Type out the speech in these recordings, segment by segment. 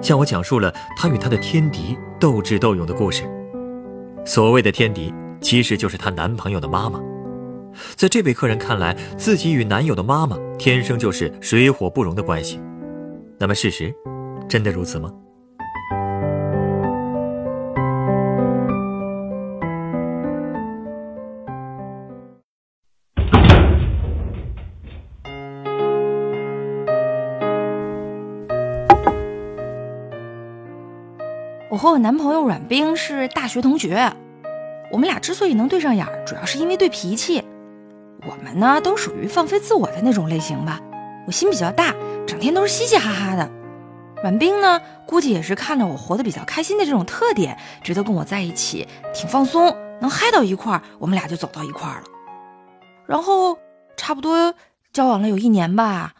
向我讲述了她与她的天敌斗智斗勇的故事。所谓的天敌，其实就是她男朋友的妈妈。在这位客人看来，自己与男友的妈妈天生就是水火不容的关系。那么，事实真的如此吗？男朋友阮冰是大学同学，我们俩之所以能对上眼，主要是因为对脾气。我们呢都属于放飞自我的那种类型吧。我心比较大，整天都是嘻嘻哈哈的。阮冰呢，估计也是看着我活得比较开心的这种特点，觉得跟我在一起挺放松，能嗨到一块儿，我们俩就走到一块儿了。然后差不多交往了有一年吧，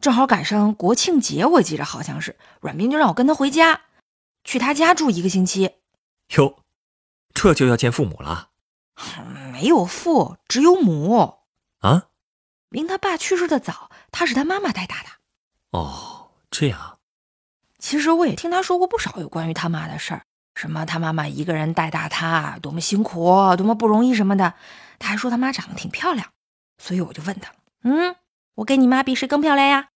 正好赶上国庆节，我记着好像是，阮冰就让我跟他回家。去他家住一个星期，哟，这就要见父母了？没有父，只有母。啊？明他爸去世的早，他是他妈妈带大的。哦，这样。其实我也听他说过不少有关于他妈的事儿，什么他妈妈一个人带大他，多么辛苦，多么不容易什么的。他还说他妈长得挺漂亮，所以我就问他，嗯，我跟你妈比谁更漂亮呀？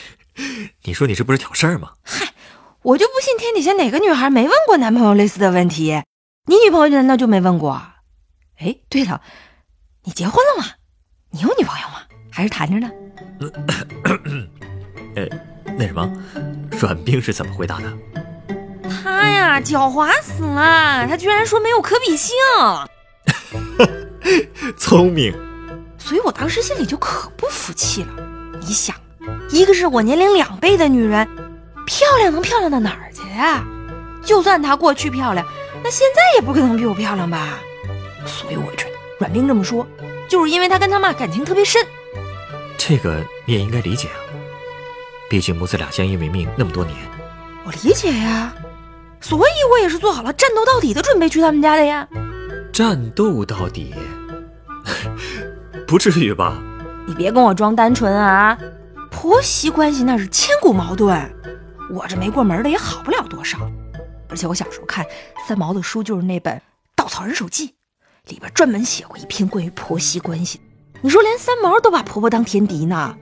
你说你这不是挑事儿吗？嗨。我就不信天底下哪个女孩没问过男朋友类似的问题，你女朋友难道就没问过？哎，对了，你结婚了吗？你有女朋友吗？还是谈着呢？呃，那什么，阮冰是怎么回答的？他呀，狡猾死了，他居然说没有可比性。聪明。所以我当时心里就可不服气了。你想，一个是我年龄两倍的女人。漂亮能漂亮到哪儿去呀？就算她过去漂亮，那现在也不可能比我漂亮吧？所以我觉得阮冰这么说，就是因为她跟他妈感情特别深。这个你也应该理解啊，毕竟母子俩相依为命那么多年。我理解呀，所以我也是做好了战斗到底的准备去他们家的呀。战斗到底？不至于吧？你别跟我装单纯啊！婆媳关系那是千古矛盾。我这没过门的也好不了多少，而且我小时候看三毛的书，就是那本《稻草人手记》，里边专门写过一篇关于婆媳关系。你说连三毛都把婆婆当天敌呢，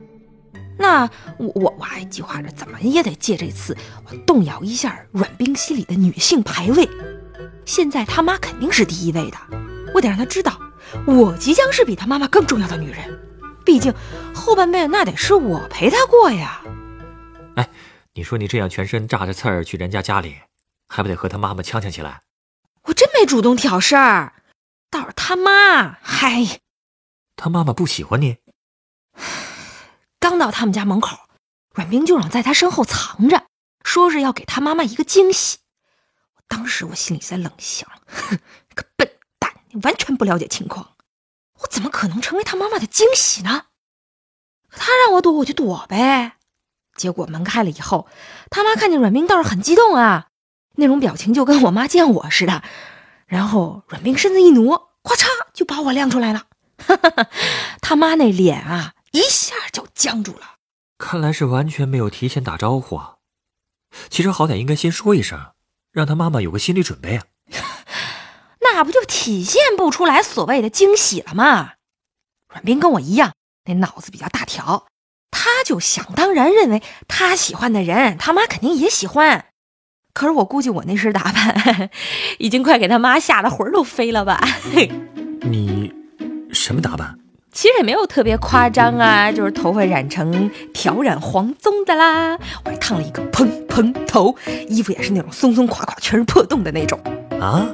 那我我我还计划着怎么也得借这次我动摇一下阮冰心里的女性排位。现在他妈肯定是第一位的，我得让他知道，我即将是比他妈妈更重要的女人。毕竟后半辈子那得是我陪他过呀。哎。你说你这样全身炸着刺儿去人家家里，还不得和他妈妈呛呛起来？我真没主动挑事儿，倒是他妈，嗨，他妈妈不喜欢你。刚到他们家门口，阮冰就让在他身后藏着，说是要给他妈妈一个惊喜。我当时我心里在冷笑，哼，个笨蛋，你完全不了解情况，我怎么可能成为他妈妈的惊喜呢？他让我躲，我就躲呗。结果门开了以后，他妈看见阮冰倒是很激动啊，那种表情就跟我妈见我似的。然后阮冰身子一挪，咔嚓就把我亮出来了。他妈那脸啊，一下就僵住了。看来是完全没有提前打招呼啊。其实好歹应该先说一声，让他妈妈有个心理准备啊。那不就体现不出来所谓的惊喜了吗？阮冰跟我一样，那脑子比较大条。他就想当然认为他喜欢的人，他妈肯定也喜欢。可是我估计我那身打扮，已经快给他妈吓得魂都飞了吧？你什么打扮？其实也没有特别夸张啊，就是头发染成挑染黄棕的啦，我还烫了一个蓬蓬头，衣服也是那种松松垮垮、全是破洞的那种。啊，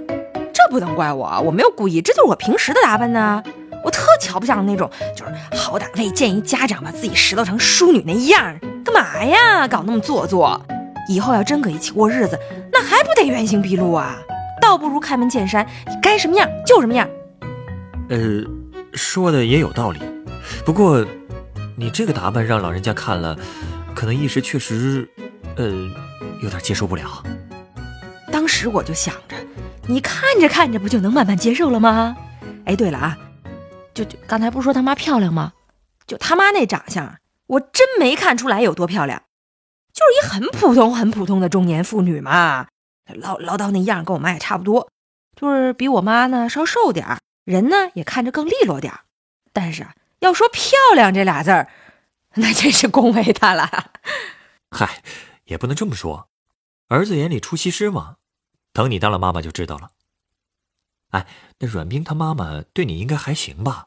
这不能怪我，我没有故意，这就是我平时的打扮呢。我特瞧不上那种，就是好歹为见一家长把自己拾掇成淑女那样，干嘛呀？搞那么做作，以后要真搁一起过日子，那那还不得原形毕露啊？倒不如开门见山，你该什么样就什么样。呃，说的也有道理，不过你这个打扮让老人家看了，可能一时确实，呃，有点接受不了。当时我就想着，你看着看着不就能慢慢接受了吗？哎，对了啊，就就刚才不是说他妈漂亮吗？就他妈那长相，我真没看出来有多漂亮，就是一很普通、很普通的中年妇女嘛，唠唠叨那样跟我妈也差不多，就是比我妈呢稍瘦点儿，人呢也看着更利落点儿。但是，要说漂亮这俩字儿，那真是恭维她了。嗨，也不能这么说，儿子眼里出西施嘛。等你当了妈妈就知道了。哎，那阮冰他妈妈对你应该还行吧？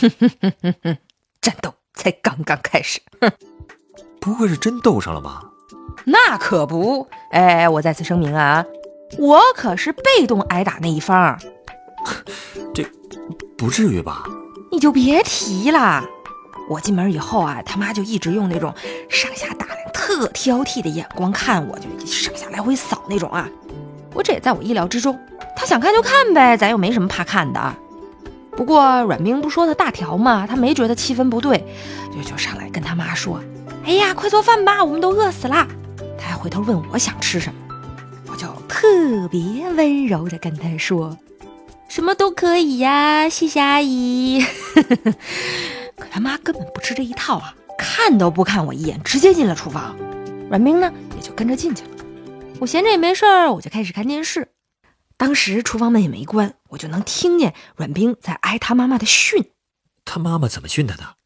哼哼哼哼哼，战斗才刚刚开始。哼，不会是真斗上了吧？那可不。哎，我再次声明啊，我可是被动挨打那一方。这不至于吧？你就别提了。我进门以后啊，他妈就一直用那种上下打量、特挑剔的眼光看我，就上下来回扫那种啊。我这也在我意料之中，他想看就看呗，咱又没什么怕看的。不过阮冰不说他大条嘛，他没觉得气氛不对，就就上来跟他妈说：“哎呀，快做饭吧，我们都饿死了。”他还回头问我想吃什么，我就特别温柔的跟他说：“什么都可以呀，谢谢阿姨。”可他妈根本不吃这一套啊，看都不看我一眼，直接进了厨房。阮冰呢，也就跟着进去了。我闲着也没事儿，我就开始看电视。当时厨房门也没关，我就能听见阮冰在挨他妈妈的训。他妈妈怎么训他的？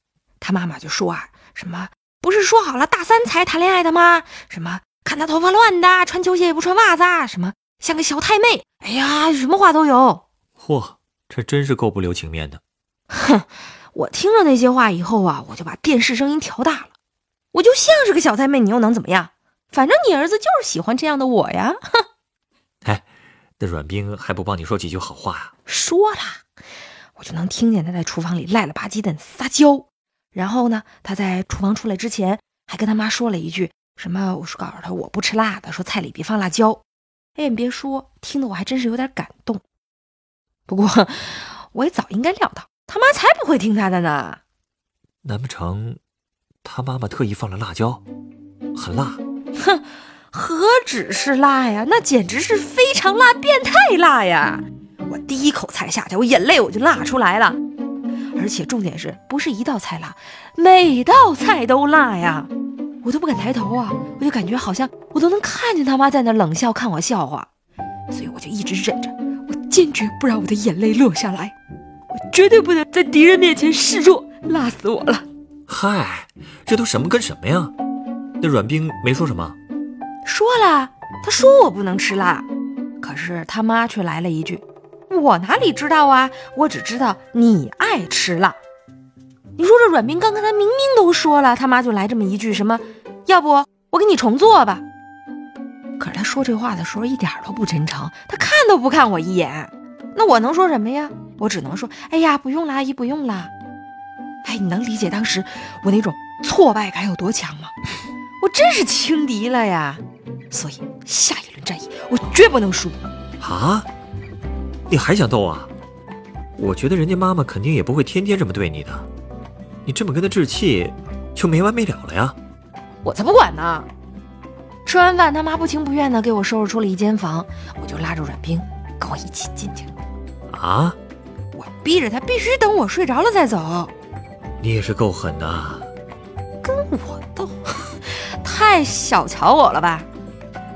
他妈妈就说啊，什么不是说好了大三才谈恋爱的吗？什么看他头发乱的，穿球鞋也不穿袜子，什么像个小太妹。哎呀，什么话都有。嚯，这真是够不留情面的。哼，我听了那些话以后啊，我就把电视声音调大了。我就像是个小太妹，你又能怎么样？反正你儿子就是喜欢这样的我呀，哼！哎，那阮冰还不帮你说几句好话呀？说了，我就能听见他在厨房里赖了吧唧的撒娇。然后呢，他在厨房出来之前，还跟他妈说了一句什么？我说告诉他我不吃辣的，说菜里别放辣椒。哎，你别说，听得我还真是有点感动。不过我也早应该料到，他妈才不会听他的呢。难不成他妈妈特意放了辣椒，很辣？哼，何止是辣呀，那简直是非常辣、变态辣呀！我第一口菜下去，我眼泪我就辣出来了。而且重点是不是一道菜辣，每道菜都辣呀！我都不敢抬头啊，我就感觉好像我都能看见他妈在那冷笑看我笑话，所以我就一直忍着，我坚决不让我的眼泪落下来，我绝对不能在敌人面前示弱，辣死我了！嗨，这都什么跟什么呀？那阮冰没说什么，说了，他说我不能吃辣，可是他妈却来了一句：“我哪里知道啊？我只知道你爱吃辣。”你说这阮冰刚刚他明明都说了，他妈就来这么一句什么？要不我给你重做吧？可是他说这话的时候一点都不真诚，他看都不看我一眼。那我能说什么呀？我只能说：“哎呀，不用了，阿姨，不用了。”哎，你能理解当时我那种挫败感有多强吗？我真是轻敌了呀，所以下一轮战役我绝不能输啊！你还想斗啊？我觉得人家妈妈肯定也不会天天这么对你的，你这么跟她置气，就没完没了了呀！我才不管呢！吃完饭，他妈不情不愿的给我收拾出了一间房，我就拉着阮冰跟我一起进去了。啊！我逼着他必须等我睡着了再走。你也是够狠的！太小瞧我了吧！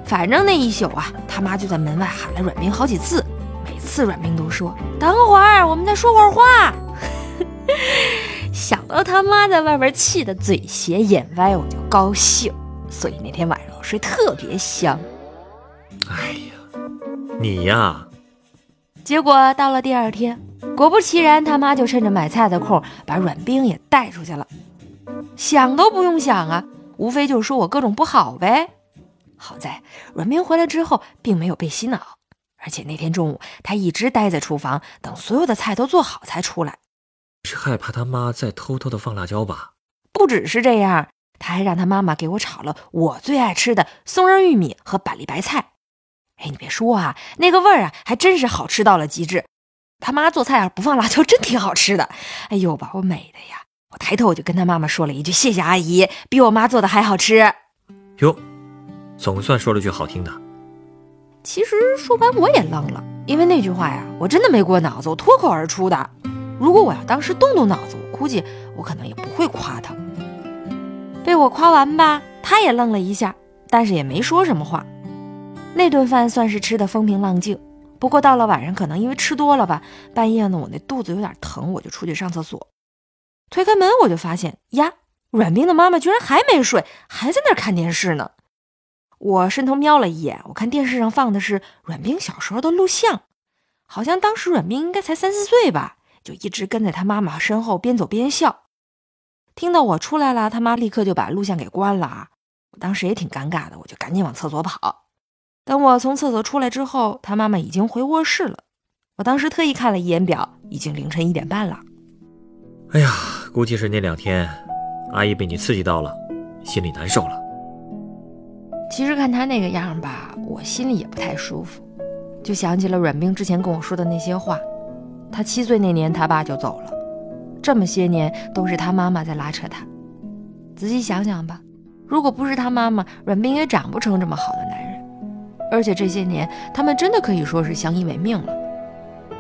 反正那一宿啊，他妈就在门外喊了阮冰好几次，每次阮冰都说：“等会儿，我们再说会儿话。”想到他妈在外边气得嘴斜眼歪，我就高兴，所以那天晚上我睡特别香。哎呀，你呀！结果到了第二天，果不其然，他妈就趁着买菜的空，把阮冰也带出去了。想都不用想啊！无非就是说我各种不好呗。好在阮明回来之后并没有被洗脑，而且那天中午他一直待在厨房，等所有的菜都做好才出来。是害怕他妈再偷偷的放辣椒吧？不只是这样，他还让他妈妈给我炒了我最爱吃的松仁玉米和板栗白菜。哎，你别说啊，那个味儿啊，还真是好吃到了极致。他妈做菜啊，不放辣椒，真挺好吃的。哎呦，把我美的呀！我抬头我就跟他妈妈说了一句：“谢谢阿姨，比我妈做的还好吃。”哟，总算说了句好听的。其实说完我也愣了，因为那句话呀，我真的没过脑子，我脱口而出的。如果我要当时动动脑子，我估计我可能也不会夸他。被我夸完吧，他也愣了一下，但是也没说什么话。那顿饭算是吃的风平浪静。不过到了晚上，可能因为吃多了吧，半夜呢我那肚子有点疼，我就出去上厕所。推开门我就发现呀，阮冰的妈妈居然还没睡，还在那儿看电视呢。我伸头瞄了一眼，我看电视上放的是阮冰小时候的录像，好像当时阮冰应该才三四岁吧，就一直跟在他妈妈身后，边走边笑。听到我出来了，他妈立刻就把录像给关了啊。我当时也挺尴尬的，我就赶紧往厕所跑。等我从厕所出来之后，他妈妈已经回卧室了。我当时特意看了一眼表，已经凌晨一点半了。哎呀，估计是那两天阿姨被你刺激到了，心里难受了。其实看他那个样吧，我心里也不太舒服，就想起了阮冰之前跟我说的那些话。他七岁那年，他爸就走了，这么些年都是他妈妈在拉扯他。仔细想想吧，如果不是他妈妈，阮冰也长不成这么好的男人。而且这些年，他们真的可以说是相依为命了。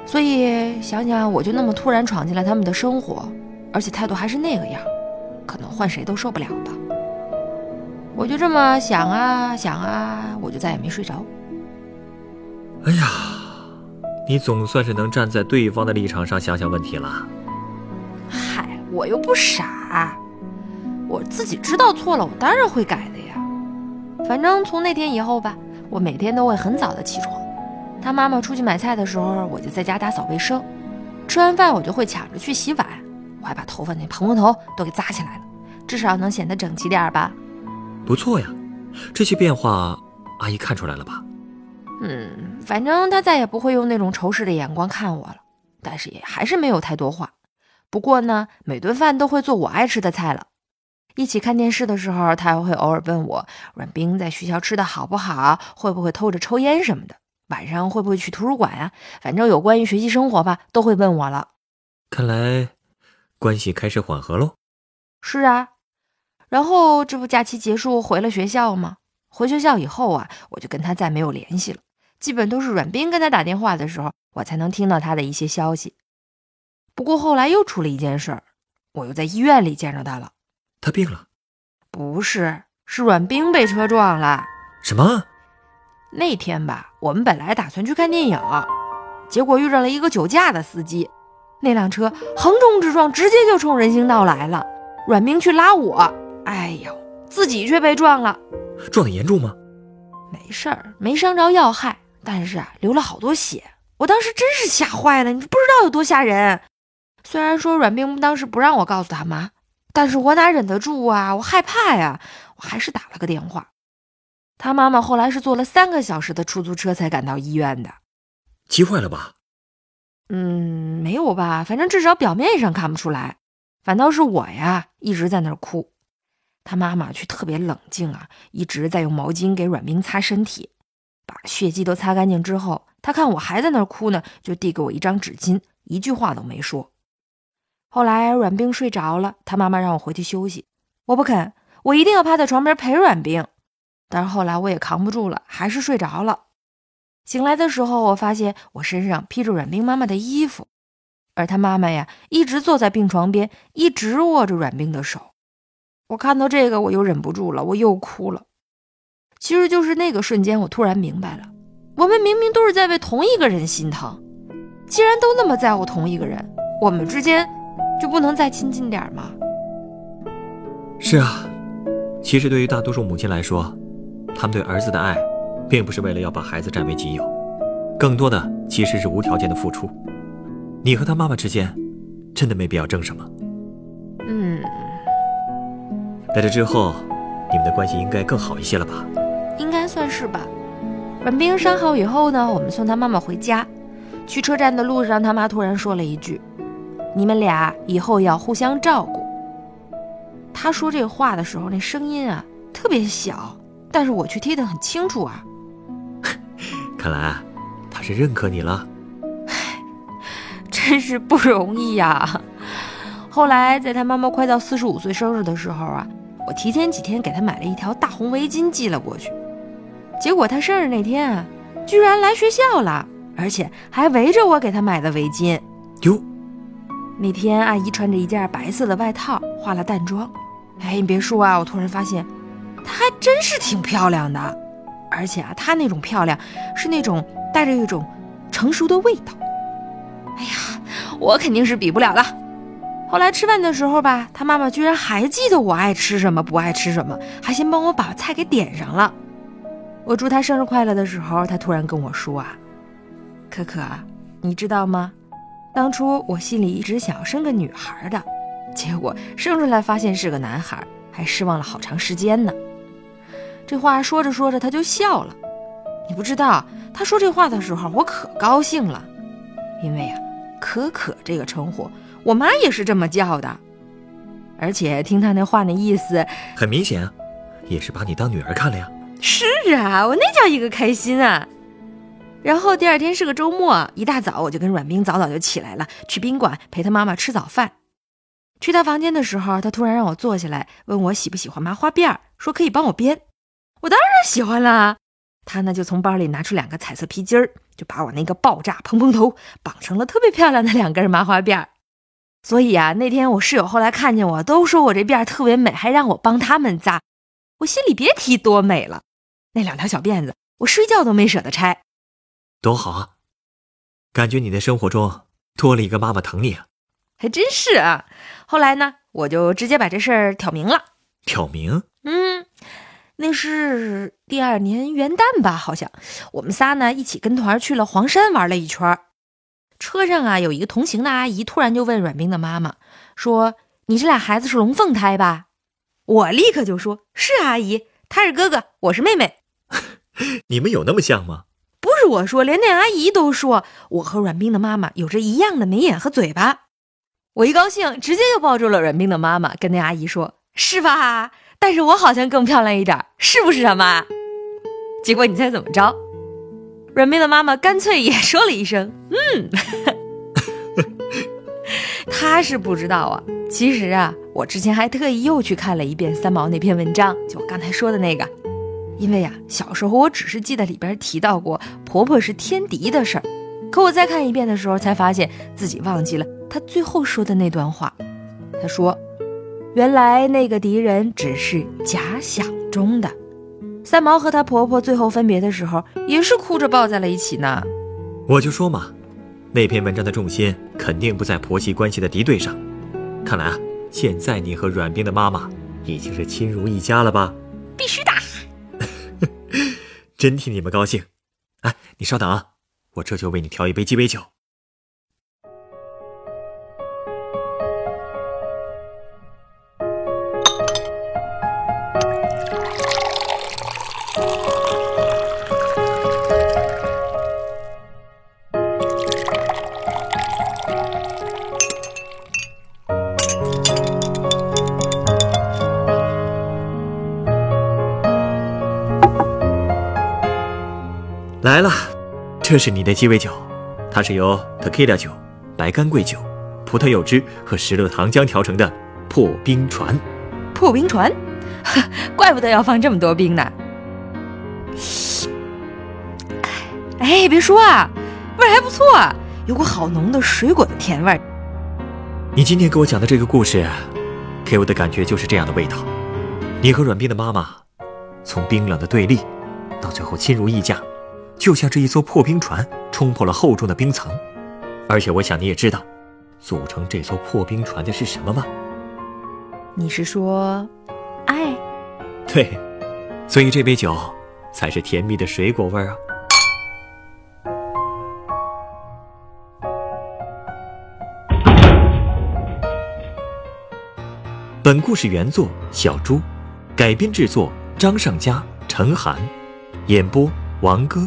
所以想想，我就那么突然闯进了他们的生活，而且态度还是那个样，可能换谁都受不了吧。我就这么想啊想啊，我就再也没睡着。哎呀，你总算是能站在对方的立场上想想问题了。嗨，我又不傻，我自己知道错了，我当然会改的呀。反正从那天以后吧，我每天都会很早的起床。他妈妈出去买菜的时候，我就在家打扫卫生。吃完饭，我就会抢着去洗碗。我还把头发那蓬蓬头都给扎起来了，至少能显得整齐点吧。不错呀，这些变化阿姨看出来了吧？嗯，反正她再也不会用那种仇视的眼光看我了。但是也还是没有太多话。不过呢，每顿饭都会做我爱吃的菜了。一起看电视的时候，他还会偶尔问我阮冰在学校吃的好不好，会不会偷着抽烟什么的，晚上会不会去图书馆啊？反正有关于学习生活吧，都会问我了。看来关系开始缓和喽。是啊。然后这不假期结束回了学校吗？回学校以后啊，我就跟他再没有联系了，基本都是阮冰跟他打电话的时候，我才能听到他的一些消息。不过后来又出了一件事儿，我又在医院里见着他了。他病了？不是，是阮冰被车撞了。什么？那天吧，我们本来打算去看电影，结果遇上了一个酒驾的司机，那辆车横冲直撞，直接就冲人行道来了。阮冰去拉我。哎呦，自己却被撞了，撞得严重吗？没事儿，没伤着要害，但是啊，流了好多血。我当时真是吓坏了，你不知道有多吓人。虽然说阮冰当时不让我告诉他妈，但是我哪忍得住啊？我害怕呀，我还是打了个电话。他妈妈后来是坐了三个小时的出租车才赶到医院的。急坏了吧？嗯，没有吧，反正至少表面上看不出来。反倒是我呀，一直在那儿哭。他妈妈却特别冷静啊，一直在用毛巾给阮冰擦身体，把血迹都擦干净之后，他看我还在那儿哭呢，就递给我一张纸巾，一句话都没说。后来阮冰睡着了，他妈妈让我回去休息，我不肯，我一定要趴在床边陪阮冰。但是后来我也扛不住了，还是睡着了。醒来的时候，我发现我身上披着阮冰妈妈的衣服，而他妈妈呀，一直坐在病床边，一直握着阮冰的手。我看到这个，我又忍不住了，我又哭了。其实就是那个瞬间，我突然明白了，我们明明都是在为同一个人心疼，既然都那么在乎同一个人，我们之间就不能再亲近点吗？是啊，其实对于大多数母亲来说，他们对儿子的爱，并不是为了要把孩子占为己有，更多的其实是无条件的付出。你和他妈妈之间，真的没必要争什么。嗯。在这之后，你们的关系应该更好一些了吧？应该算是吧。阮冰伤好以后呢，我们送他妈妈回家。去车站的路上，他妈突然说了一句：“你们俩以后要互相照顾。”他说这话的时候，那声音啊特别小，但是我却听得很清楚啊。看来啊，他是认可你了。唉，真是不容易呀。后来在他妈妈快到四十五岁生日的时候啊，我提前几天给他买了一条大红围巾寄了过去。结果他生日那天啊，居然来学校了，而且还围着我给他买的围巾。哟，那天阿姨穿着一件白色的外套，化了淡妆。哎，你别说啊，我突然发现，她还真是挺漂亮的。而且啊，她那种漂亮是那种带着一种成熟的味道。哎呀，我肯定是比不了了。后来吃饭的时候吧，他妈妈居然还记得我爱吃什么，不爱吃什么，还先帮我把菜给点上了。我祝他生日快乐的时候，他突然跟我说啊：“可可，你知道吗？当初我心里一直想要生个女孩的，结果生出来发现是个男孩，还失望了好长时间呢。”这话说着说着，他就笑了。你不知道，他说这话的时候，我可高兴了，因为呀，可可这个称呼，我妈也是这么叫的。而且听他那话那意思，很明显啊，也是把你当女儿看了呀。是啊，我那叫一个开心啊！然后第二天是个周末，一大早我就跟阮冰早早就起来了，去宾馆陪他妈妈吃早饭。去他房间的时候，他突然让我坐下来，问我喜不喜欢麻花辫，说可以帮我编。我当然喜欢啦。他呢就从包里拿出两个彩色皮筋儿，就把我那个爆炸蓬蓬头绑成了特别漂亮的两根麻花辫儿。所以啊，那天我室友后来看见我，都说我这辫儿特别美，还让我帮他们扎。我心里别提多美了。那两条小辫子，我睡觉都没舍得拆，多好啊！感觉你的生活中多了一个妈妈疼你啊，还真是啊。后来呢，我就直接把这事儿挑明了。挑明？嗯，那是第二年元旦吧，好像我们仨呢一起跟团去了黄山玩了一圈。车上啊，有一个同行的阿姨突然就问阮冰的妈妈说：“你这俩孩子是龙凤胎吧？”我立刻就说：“是阿姨，他是哥哥，我是妹妹。”你们有那么像吗？不是我说，连那阿姨都说我和阮冰的妈妈有着一样的眉眼和嘴巴。我一高兴，直接就抱住了阮冰的妈妈，跟那阿姨说：“是吧？但是我好像更漂亮一点，是不是啊，妈？”结果你猜怎么着？阮妹的妈妈干脆也说了一声：“嗯。”她是不知道啊，其实啊，我之前还特意又去看了一遍三毛那篇文章，就我刚才说的那个。因为呀，小时候我只是记得里边提到过婆婆是天敌的事儿，可我再看一遍的时候，才发现自己忘记了她最后说的那段话。她说：“原来那个敌人只是假想中的。”三毛和她婆婆最后分别的时候，也是哭着抱在了一起呢。我就说嘛，那篇文章的重心肯定不在婆媳关系的敌对上。看来啊，现在你和阮冰的妈妈已经是亲如一家了吧？必须的。真替你们高兴，哎，你稍等啊，我这就为你调一杯鸡尾酒。这是你的鸡尾酒，它是由 Tequila 酒、白干桂酒、葡萄柚汁和石榴糖浆调成的破冰船。破冰船，怪不得要放这么多冰呢。哎，别说啊，味儿还不错，啊有股好浓的水果的甜味儿。你今天给我讲的这个故事，给我的感觉就是这样的味道。你和阮冰的妈妈，从冰冷的对立，到最后亲如一家。就像这一艘破冰船冲破了厚重的冰层，而且我想你也知道，组成这艘破冰船的是什么吗？你是说，爱？对，所以这杯酒才是甜蜜的水果味啊。本故事原作小猪，改编制作张尚佳、陈涵，演播王哥。